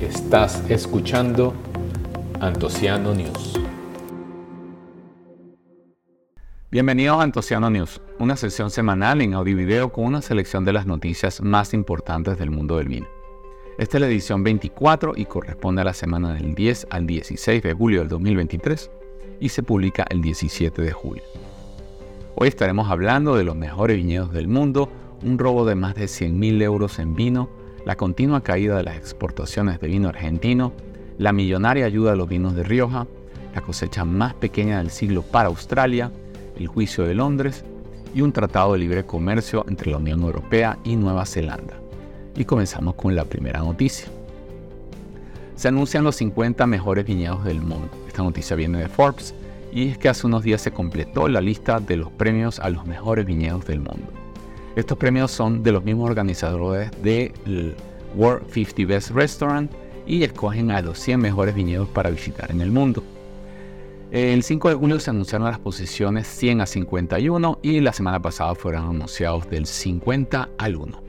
Estás escuchando Antociano News. Bienvenidos a Antociano News, una sesión semanal en audio y video con una selección de las noticias más importantes del mundo del vino. Esta es la edición 24 y corresponde a la semana del 10 al 16 de julio del 2023 y se publica el 17 de julio. Hoy estaremos hablando de los mejores viñedos del mundo, un robo de más de 100.000 euros en vino, la continua caída de las exportaciones de vino argentino, la millonaria ayuda a los vinos de Rioja, la cosecha más pequeña del siglo para Australia, el juicio de Londres y un tratado de libre comercio entre la Unión Europea y Nueva Zelanda. Y comenzamos con la primera noticia. Se anuncian los 50 mejores viñedos del mundo. Esta noticia viene de Forbes y es que hace unos días se completó la lista de los premios a los mejores viñedos del mundo. Estos premios son de los mismos organizadores del World 50 Best Restaurant y escogen a los 100 mejores viñedos para visitar en el mundo. El 5 de julio se anunciaron las posiciones 100 a 51 y la semana pasada fueron anunciados del 50 al 1.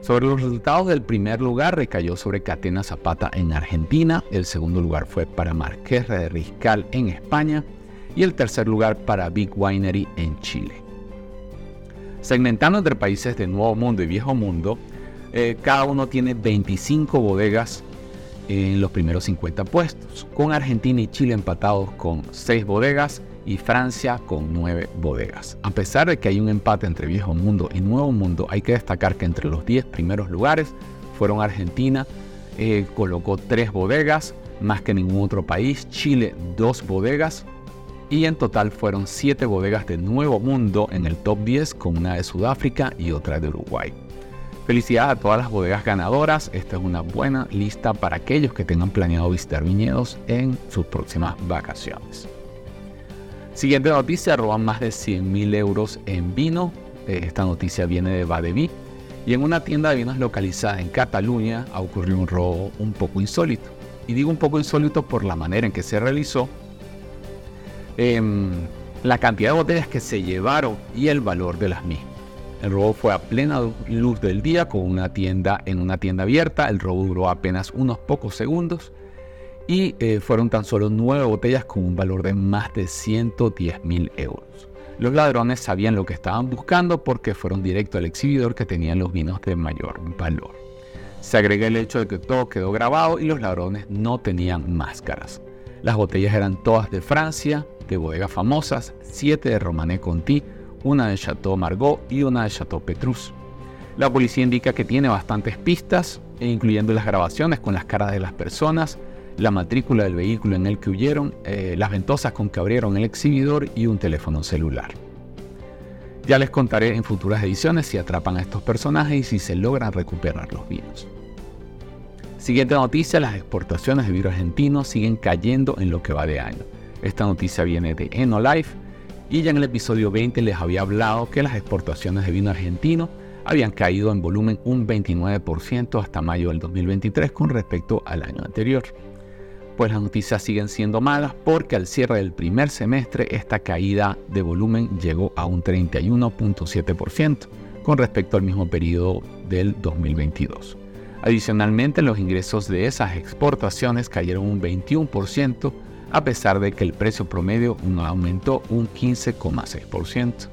Sobre los resultados del primer lugar recayó sobre Catena Zapata en Argentina, el segundo lugar fue para Marqués de Riscal en España y el tercer lugar para Big Winery en Chile. Segmentando entre países de Nuevo Mundo y Viejo Mundo, eh, cada uno tiene 25 bodegas en los primeros 50 puestos, con Argentina y Chile empatados con 6 bodegas y Francia con 9 bodegas. A pesar de que hay un empate entre Viejo Mundo y Nuevo Mundo, hay que destacar que entre los 10 primeros lugares fueron Argentina, eh, colocó 3 bodegas, más que ningún otro país, Chile 2 bodegas, y en total fueron 7 bodegas de Nuevo Mundo en el top 10 con una de Sudáfrica y otra de Uruguay. Felicidades a todas las bodegas ganadoras, esta es una buena lista para aquellos que tengan planeado visitar viñedos en sus próximas vacaciones. Siguiente noticia, roban más de 100 mil euros en vino. Esta noticia viene de Badeví. Y en una tienda de vinos localizada en Cataluña ha ocurrido un robo un poco insólito. Y digo un poco insólito por la manera en que se realizó Em, la cantidad de botellas que se llevaron y el valor de las mismas. El robo fue a plena luz del día con una tienda en una tienda abierta. El robo duró apenas unos pocos segundos y eh, fueron tan solo nueve botellas con un valor de más de 110 mil euros. Los ladrones sabían lo que estaban buscando porque fueron directo al exhibidor que tenían los vinos de mayor valor. Se agrega el hecho de que todo quedó grabado y los ladrones no tenían máscaras. Las botellas eran todas de Francia, de bodegas famosas, 7 de Romané Conti, una de Chateau Margaux y una de Chateau Petrus. La policía indica que tiene bastantes pistas, e incluyendo las grabaciones con las caras de las personas, la matrícula del vehículo en el que huyeron, eh, las ventosas con que abrieron el exhibidor y un teléfono celular. Ya les contaré en futuras ediciones si atrapan a estos personajes y si se logran recuperar los vinos. Siguiente noticia, las exportaciones de vino argentino siguen cayendo en lo que va de año. Esta noticia viene de Enolife y ya en el episodio 20 les había hablado que las exportaciones de vino argentino habían caído en volumen un 29% hasta mayo del 2023 con respecto al año anterior. Pues las noticias siguen siendo malas porque al cierre del primer semestre esta caída de volumen llegó a un 31.7% con respecto al mismo periodo del 2022. Adicionalmente, los ingresos de esas exportaciones cayeron un 21% a pesar de que el precio promedio aumentó un 15,6%.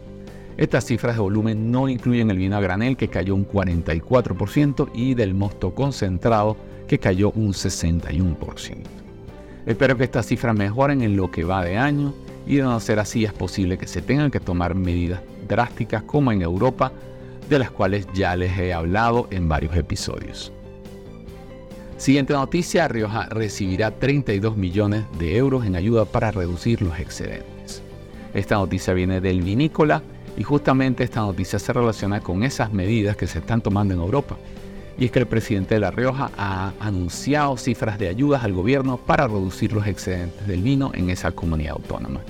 Estas cifras de volumen no incluyen el vino a granel que cayó un 44% y del mosto concentrado que cayó un 61%. Espero que estas cifras mejoren en lo que va de año y de no ser así es posible que se tengan que tomar medidas drásticas como en Europa, de las cuales ya les he hablado en varios episodios. Siguiente noticia, Rioja recibirá 32 millones de euros en ayuda para reducir los excedentes. Esta noticia viene del vinícola y justamente esta noticia se relaciona con esas medidas que se están tomando en Europa. Y es que el presidente de La Rioja ha anunciado cifras de ayudas al gobierno para reducir los excedentes del vino en esa comunidad autónoma.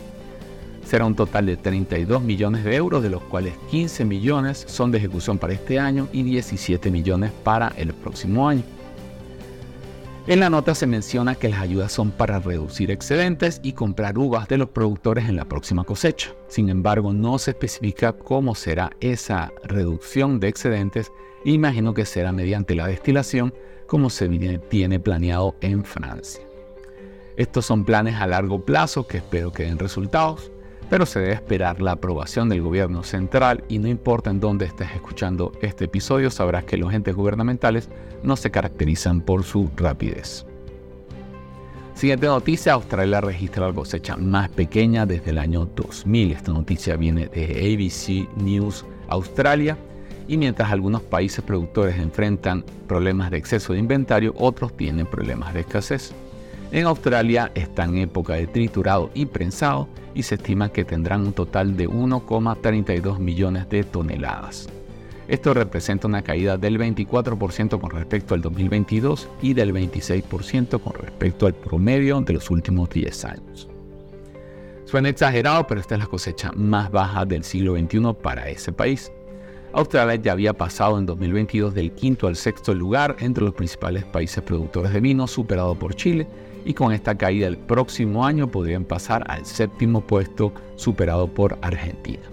Será un total de 32 millones de euros, de los cuales 15 millones son de ejecución para este año y 17 millones para el próximo año. En la nota se menciona que las ayudas son para reducir excedentes y comprar uvas de los productores en la próxima cosecha. Sin embargo, no se especifica cómo será esa reducción de excedentes. Imagino que será mediante la destilación, como se tiene planeado en Francia. Estos son planes a largo plazo que espero que den resultados pero se debe esperar la aprobación del gobierno central y no importa en dónde estés escuchando este episodio, sabrás que los entes gubernamentales no se caracterizan por su rapidez. Siguiente noticia, Australia registra la cosecha más pequeña desde el año 2000. Esta noticia viene de ABC News Australia y mientras algunos países productores enfrentan problemas de exceso de inventario, otros tienen problemas de escasez. En Australia está en época de triturado y prensado y se estima que tendrán un total de 1,32 millones de toneladas. Esto representa una caída del 24% con respecto al 2022 y del 26% con respecto al promedio de los últimos 10 años. Suena exagerado, pero esta es la cosecha más baja del siglo XXI para ese país. Australia ya había pasado en 2022 del quinto al sexto lugar entre los principales países productores de vino, superado por Chile, y con esta caída el próximo año podrían pasar al séptimo puesto superado por Argentina.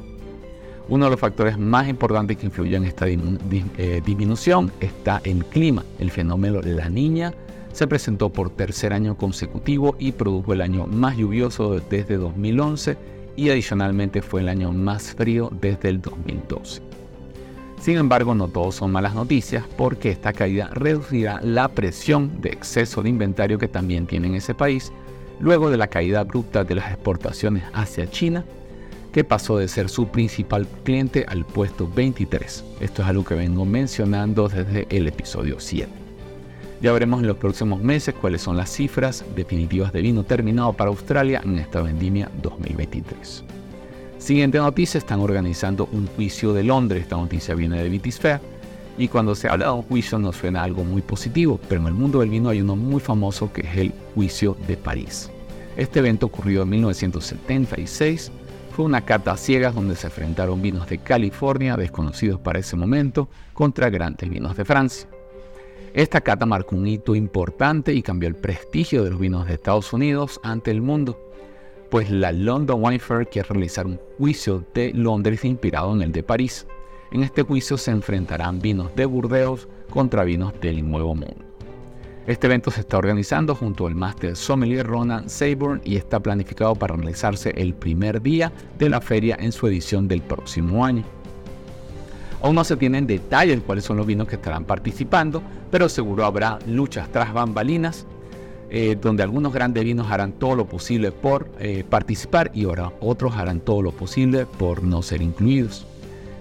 Uno de los factores más importantes que influyen en esta eh, disminución está el clima. El fenómeno La Niña se presentó por tercer año consecutivo y produjo el año más lluvioso desde 2011 y adicionalmente fue el año más frío desde el 2012. Sin embargo, no todos son malas noticias porque esta caída reducirá la presión de exceso de inventario que también tiene en ese país, luego de la caída abrupta de las exportaciones hacia China, que pasó de ser su principal cliente al puesto 23. Esto es algo que vengo mencionando desde el episodio 7. Ya veremos en los próximos meses cuáles son las cifras definitivas de vino terminado para Australia en esta vendimia 2023. Siguiente noticia, están organizando un juicio de Londres. Esta noticia viene de Fair. Y cuando se habla de un juicio nos suena algo muy positivo, pero en el mundo del vino hay uno muy famoso que es el juicio de París. Este evento ocurrió en 1976. Fue una cata a ciegas donde se enfrentaron vinos de California, desconocidos para ese momento, contra grandes vinos de Francia. Esta cata marcó un hito importante y cambió el prestigio de los vinos de Estados Unidos ante el mundo pues la London Wine Fair quiere realizar un juicio de Londres inspirado en el de París. En este juicio se enfrentarán vinos de Burdeos contra vinos del Nuevo Mundo. Este evento se está organizando junto al Master Sommelier Ronan Sayburn y está planificado para realizarse el primer día de la feria en su edición del próximo año. Aún no se tienen detalles de cuáles son los vinos que estarán participando, pero seguro habrá luchas tras bambalinas eh, donde algunos grandes vinos harán todo lo posible por eh, participar y ahora otros harán todo lo posible por no ser incluidos.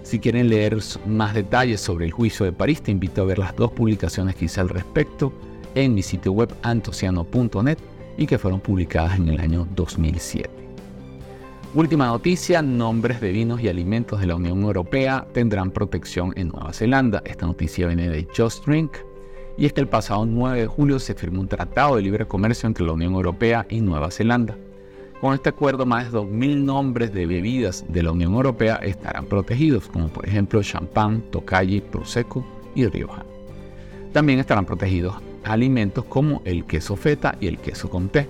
Si quieren leer más detalles sobre el juicio de París, te invito a ver las dos publicaciones que hice al respecto en mi sitio web antociano.net y que fueron publicadas en el año 2007. Última noticia, nombres de vinos y alimentos de la Unión Europea tendrán protección en Nueva Zelanda. Esta noticia viene de Just Drink y es que el pasado 9 de julio se firmó un tratado de libre comercio entre la Unión Europea y Nueva Zelanda. Con este acuerdo, más de 2.000 nombres de bebidas de la Unión Europea estarán protegidos, como por ejemplo champán, tokaji, prosecco y rioja. También estarán protegidos alimentos como el queso feta y el queso con té.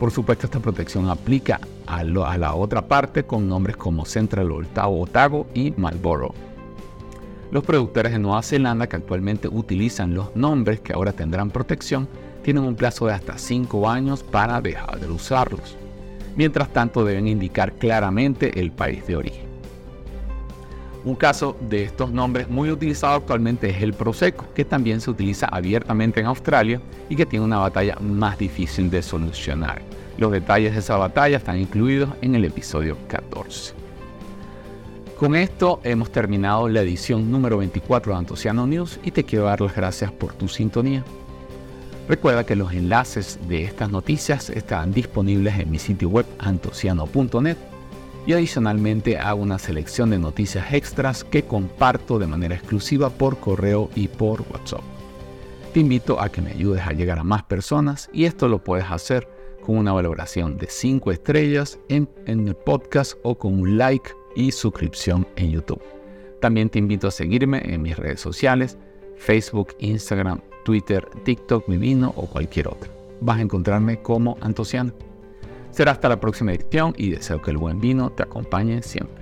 Por supuesto, esta protección aplica a, la otra parte con nombres como Central Otago y Marlboro. Los productores de Nueva Zelanda que actualmente utilizan los nombres que ahora tendrán protección tienen un plazo de hasta 5 años para dejar de usarlos. Mientras tanto deben indicar claramente el país de origen. Un caso de estos nombres muy utilizado actualmente es el Prosecco, que también se utiliza abiertamente en Australia y que tiene una batalla más difícil de solucionar. Los detalles de esa batalla están incluidos en el episodio 14. Con esto hemos terminado la edición número 24 de Antociano News y te quiero dar las gracias por tu sintonía. Recuerda que los enlaces de estas noticias estarán disponibles en mi sitio web antociano.net y adicionalmente hago una selección de noticias extras que comparto de manera exclusiva por correo y por WhatsApp. Te invito a que me ayudes a llegar a más personas y esto lo puedes hacer con una valoración de 5 estrellas en, en el podcast o con un like y suscripción en YouTube. También te invito a seguirme en mis redes sociales, Facebook, Instagram, Twitter, TikTok, Mi Vino o cualquier otra. Vas a encontrarme como Antociano. Será hasta la próxima edición y deseo que el buen vino te acompañe siempre.